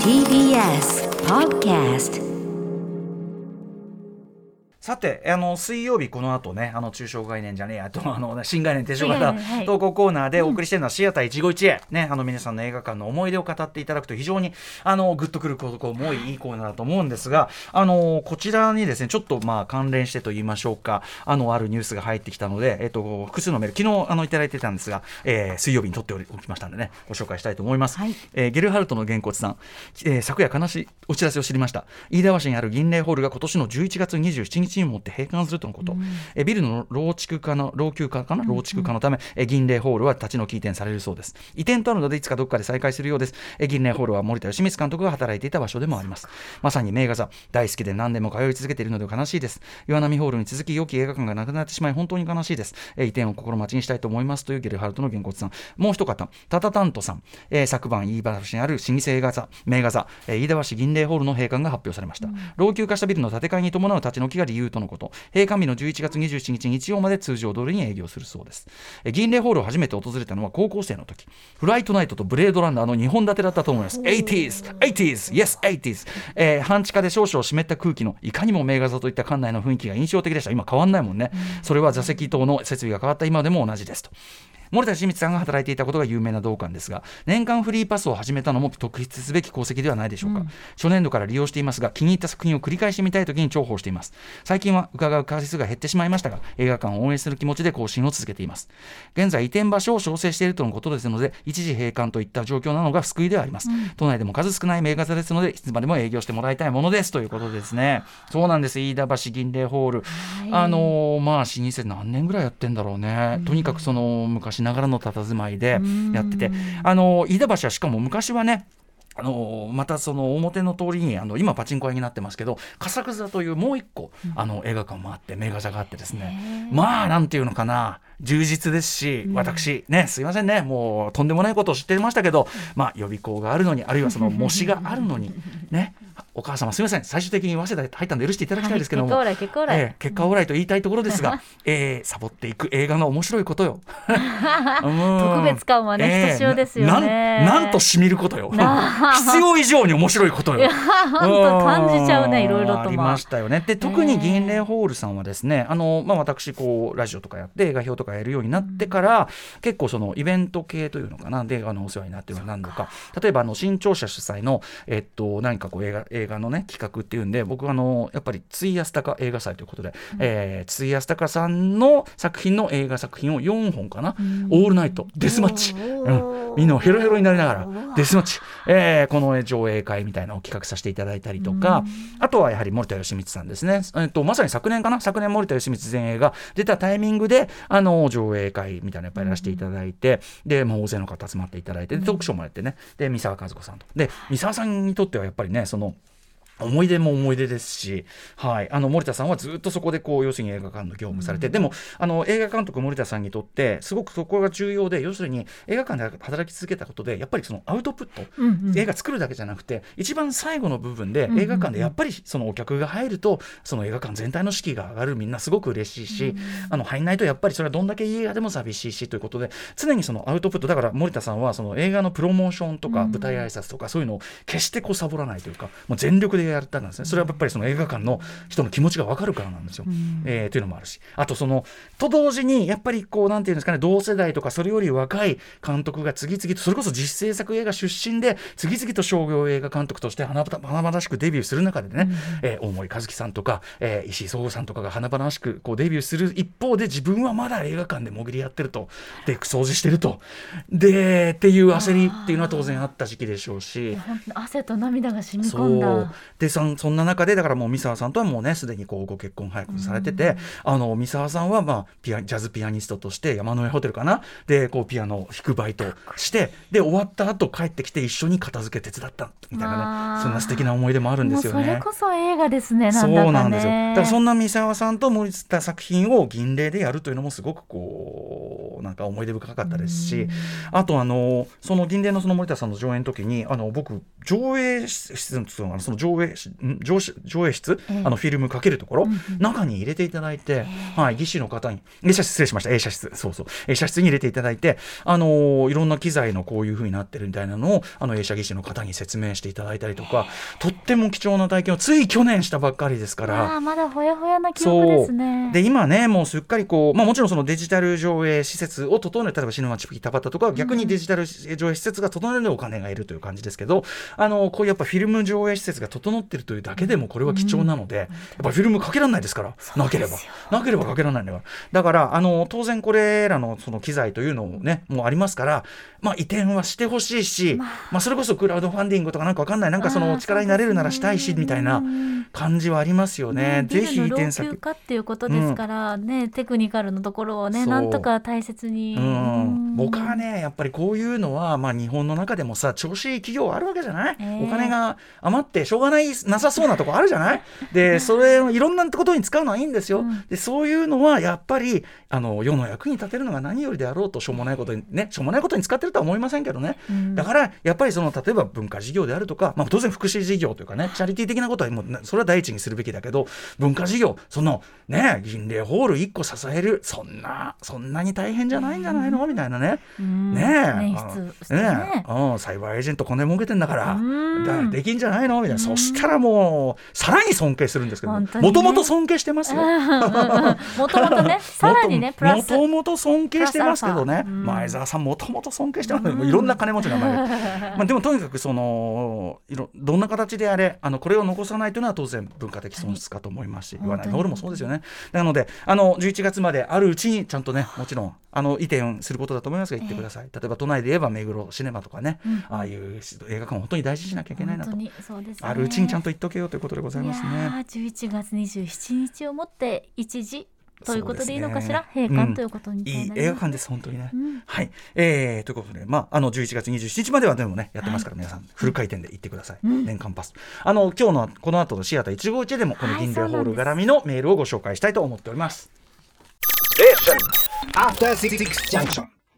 TBS Podcast さて、あの水曜日この後ね、あの中小概念じゃねえやと、あの新概念提唱型はい投稿コーナーでお送りしてるのはシアター一期一会、ね、あの皆さんの映画館の思い出を語っていただくと非常にあのグッとくることも多いいい。コーナーだと思うんですが、あのこちらにですね、ちょっとまあ関連してと言いましょうか、あのあるニュースが入ってきたので、えっと複数のメール昨日あのいただいてたんですが、えー水曜日に撮っておきましたのでね、ご紹介したいと思います。はい。えーゲルハルトのげんこつさん、えー昨夜悲しいお知らせを知りました。飯田橋にある銀霊ホールが今年の11月27日にもって閉館するとのこと、えービルの老築化の老朽化かな？老築化のため、えー銀霊ホールは立ち退き移転されるそうです。移転とあるのでいつかどこかで再開するようです、えー銀霊ホールは森田義満監督が働いていた場所でもあります。まさに名画座大好きで何年も通い続けているので悲しいです。岩波ホールに続き良き映画館がなくなってしまい本当に悲しいです、えー移転を心待ちにしたいと思いますというゲルハルトのげんこつさん。もう一方タタタントさん、えー昨晩飯田橋にある老舗映画座名画座、えー飯田橋銀霊ホールの閉館が発表されました、老朽化したビルの建て替えに伴う立ち退きが理由とのこと。閉館日の11月27日日曜まで通常通りに営業するそうです、えー銀霊ホールを初めて訪れたのは高校生の時。フライトナイトとブレードランナーの2本立てだったと思います。80s 80s yes 80s、えー半地下で少々湿った空気のいかにも名画座といった館内の雰囲気が印象的でした。今変わんないもんね、それは座席等の設備が変わった。今でも同じですと森田清水さんが働いていたことが有名な同館ですが年間フリーパスを始めたのも特筆すべき功績ではないでしょうか、初年度から利用していますが気に入った作品を繰り返してみたい時に重宝しています。最近は伺う回数が減ってしまいましたが映画館を応援する気持ちで更新を続けています。現在移転場所を調整しているとのことですので一時閉館といった状況なのが救いではあります、都内でも数少ない名画座ですのでいつまでも営業してもらいたいものですということですね。そうなんです。飯田橋銀霊ホール、あのーまあ老舗何年ぐらいやってんだろうね、とにかくその昔ながらの佇まいでやってて、あのー飯田橋はしかも昔はねあのまたその表の通りにあの今パチンコ屋になってますけど笠草座というもう一個、あの映画館もあって名画座があってですね。まあなんていうのかな。充実ですし、私ねすいませんね。もうとんでもないことを知ってましたけど、まあ予備校があるのにあるいはその模試があるのにねお母様すみません最終的に早稲田入ったんで許していただきたいですけども、はい結果オーライ結果オーライええ結果オーライと言いたいところですが、えーサボっていく映画の面白いことよ。特別感はねひとしおですよねなんなんとしみることよ。必要以上に面白いことよ。本当感じちゃうねいろいろとありましたよね。で特に銀霊ホールさんはですね、あのまあ私こうラジオとかやって映画表とかやるようになってから、結構そのイベント系というのかなであのお世話になってるのが何度か。例えばあの新潮社主催のえっと何かこう映画映画のね企画っていうんで僕はあのやっぱりツイヤスタカ映画祭ということで、えー、ツイヤスタカさんの作品の映画作品を4本かな、オールナイトデスマッチ。うん。みんなヘロヘロになりながらデスマッチ、えーこの上映会みたいなのを企画させていただいたりとか、あとはやはり森田義満さんですね、えっとまさに昨年かな？昨年森田義満前映が出たタイミングであの上映会みたいなのやっぱりやらせていただいて、でもう大勢の方集まっていただいてでトークショーもやってね。で三沢和子さんと。で三沢さんにとってはやっぱりねその思い出も思い出ですし、はい、あの森田さんはずっとそこでこう要するに映画館の業務されて、でもあの映画監督森田さんにとってすごくそこが重要で要するに映画館で働き続けたことでやっぱりそのアウトプット、映画作るだけじゃなくて一番最後の部分で映画館でやっぱりそのお客が入るとその映画館全体の士気が上がるみんなすごく嬉しいし、あの入んないとやっぱりそれはどんだけいい映画でも寂しいしということで常にそのアウトプットだから森田さんはその映画のプロモーションとか舞台挨拶とかそういうのを決してこうサボらないというかもう全力でやったんですね。それはやっぱりその映画館の人の気持ちが分かるからなんですよ。えーというのもあるし。あとそのと同時にやっぱりこうなんていうんですかね同世代とかそれより若い監督が次々とそれこそ実制作映画出身で次々と商業映画監督として華々しくデビューする中でね、えー大森和樹さんとか、えー石井壮吾さんとかが華々しくこうデビューする一方で自分はまだ映画館で潜りやってるとで掃除してると。でっていう焦りっていうのは当然あった時期でしょうし。汗と涙が染み込んだでそんそんな中でだからもう三沢さんとはもうねすでにこうご結婚早くされてて、あの三沢さんはまあピアジャズピアニストとして山の上ホテルかな？でこうピアノを弾くバイトしてで終わった後帰ってきて一緒に片付け手伝ったみたいなまあねそんな素敵な思い出もあるんですよね。それこそ映画ですねね。そうなんですよ。だからそんな三沢さんと森田作品を銀霊でやるというのもすごくこうなんか思い出深かったですしあとあのその銀霊のその森田さんの上演の時にあの僕上映室のその上映ん上映上映室、ええ。あのフィルムかけるところ、うんうん中に入れていただいて、はい、技師の方に映写室失礼しました映写室そうそう映写室に入れていただいて、あのーいろんな機材のこういう風になってるみたいなのをあの映写技師の方に説明していただいたりとかとっても貴重な体験をつい去年したばっかりですから。まだほやほやな記憶ですね。で今ねもうすっかりこう、まあ、もちろんそのデジタル上映施設を整える例えばシネマチピタパタとかは逆にデジタル上映施設が整えるお金がいるという感じですけど、あのこういうやっぱフィルム上映施設が整ってるというだけでもこれは貴重なので、やっぱフィルムかけられないですからなければ。なければかけられないんだからだからあの当然これらのその機材というのもねもうありますから、まあ、移転はしてほしいし、まあ、それこそクラウドファンディングとかなんかわかんないなんかそのあー力になれるならしたいしみたいな感じはありますよね。ビぜひ移転先化っていうことですからね、テクニカルのところをねなんとか大切に。うん、僕はねやっぱりこういうのは、まあ、日本の中でもさ調子いい企業あるわけじゃない、ええ。お金が余ってしょうがないなさそうなとこあるじゃない？でそれをいろんなことに使うのはいいんですよ、うん。でそういうのはやっぱりあの世の役に立てるのが何よりであろうとしょうもないことにねしょうもないことに使ってるとは思いませんけどね、うん。だからやっぱりその例えば文化事業であるとか、まあ、当然福祉事業というかねチャリティー的なことはもうねそれは第一にするべきだけど文化事業そのね銀霊ホール1個支えるそんなそんなに大変じゃないんじゃないの？みたいなね。うん。ねえ、ねね。え。うん、サイバーエージェント金儲けてんだから、うん。だからできんじゃないの？みたいな、そしたらもうさらに尊敬するんですけどもともと尊敬してますよ。もともとね さらにねプラス。もともと尊敬してますけどね、前澤さんもともと尊敬してます、いろんな金持ちの名前で。まあでもとにかくそのいろどんな形であれあのこれを残さないというのは当然文化的損失かと思いますし、言わない本当にホールもそうですよね。なのであの11月まであるうちにちゃんとねもちろんあの移転することだと思いますが行ってください、例えば都内で言えば目黒シネマとかね、うん。ああいう映画館を本当に大事にしなきゃいけないなと。あるうちにちゃんと言っとけよということでございますね。いやー11月27日をもって一時ということでいいのかしら、ね閉館ということにいいなります映画館です、本当にね。うんはい、えー、ということで、まあ、あの11月27日まではでもね、やってますから、皆さん、フル回転で行ってください。うん年間パス。あの、今日のこの後のシアター151でも、このはい銀霊ホール絡みのメールをご紹介したいと思っております。After Six Junction.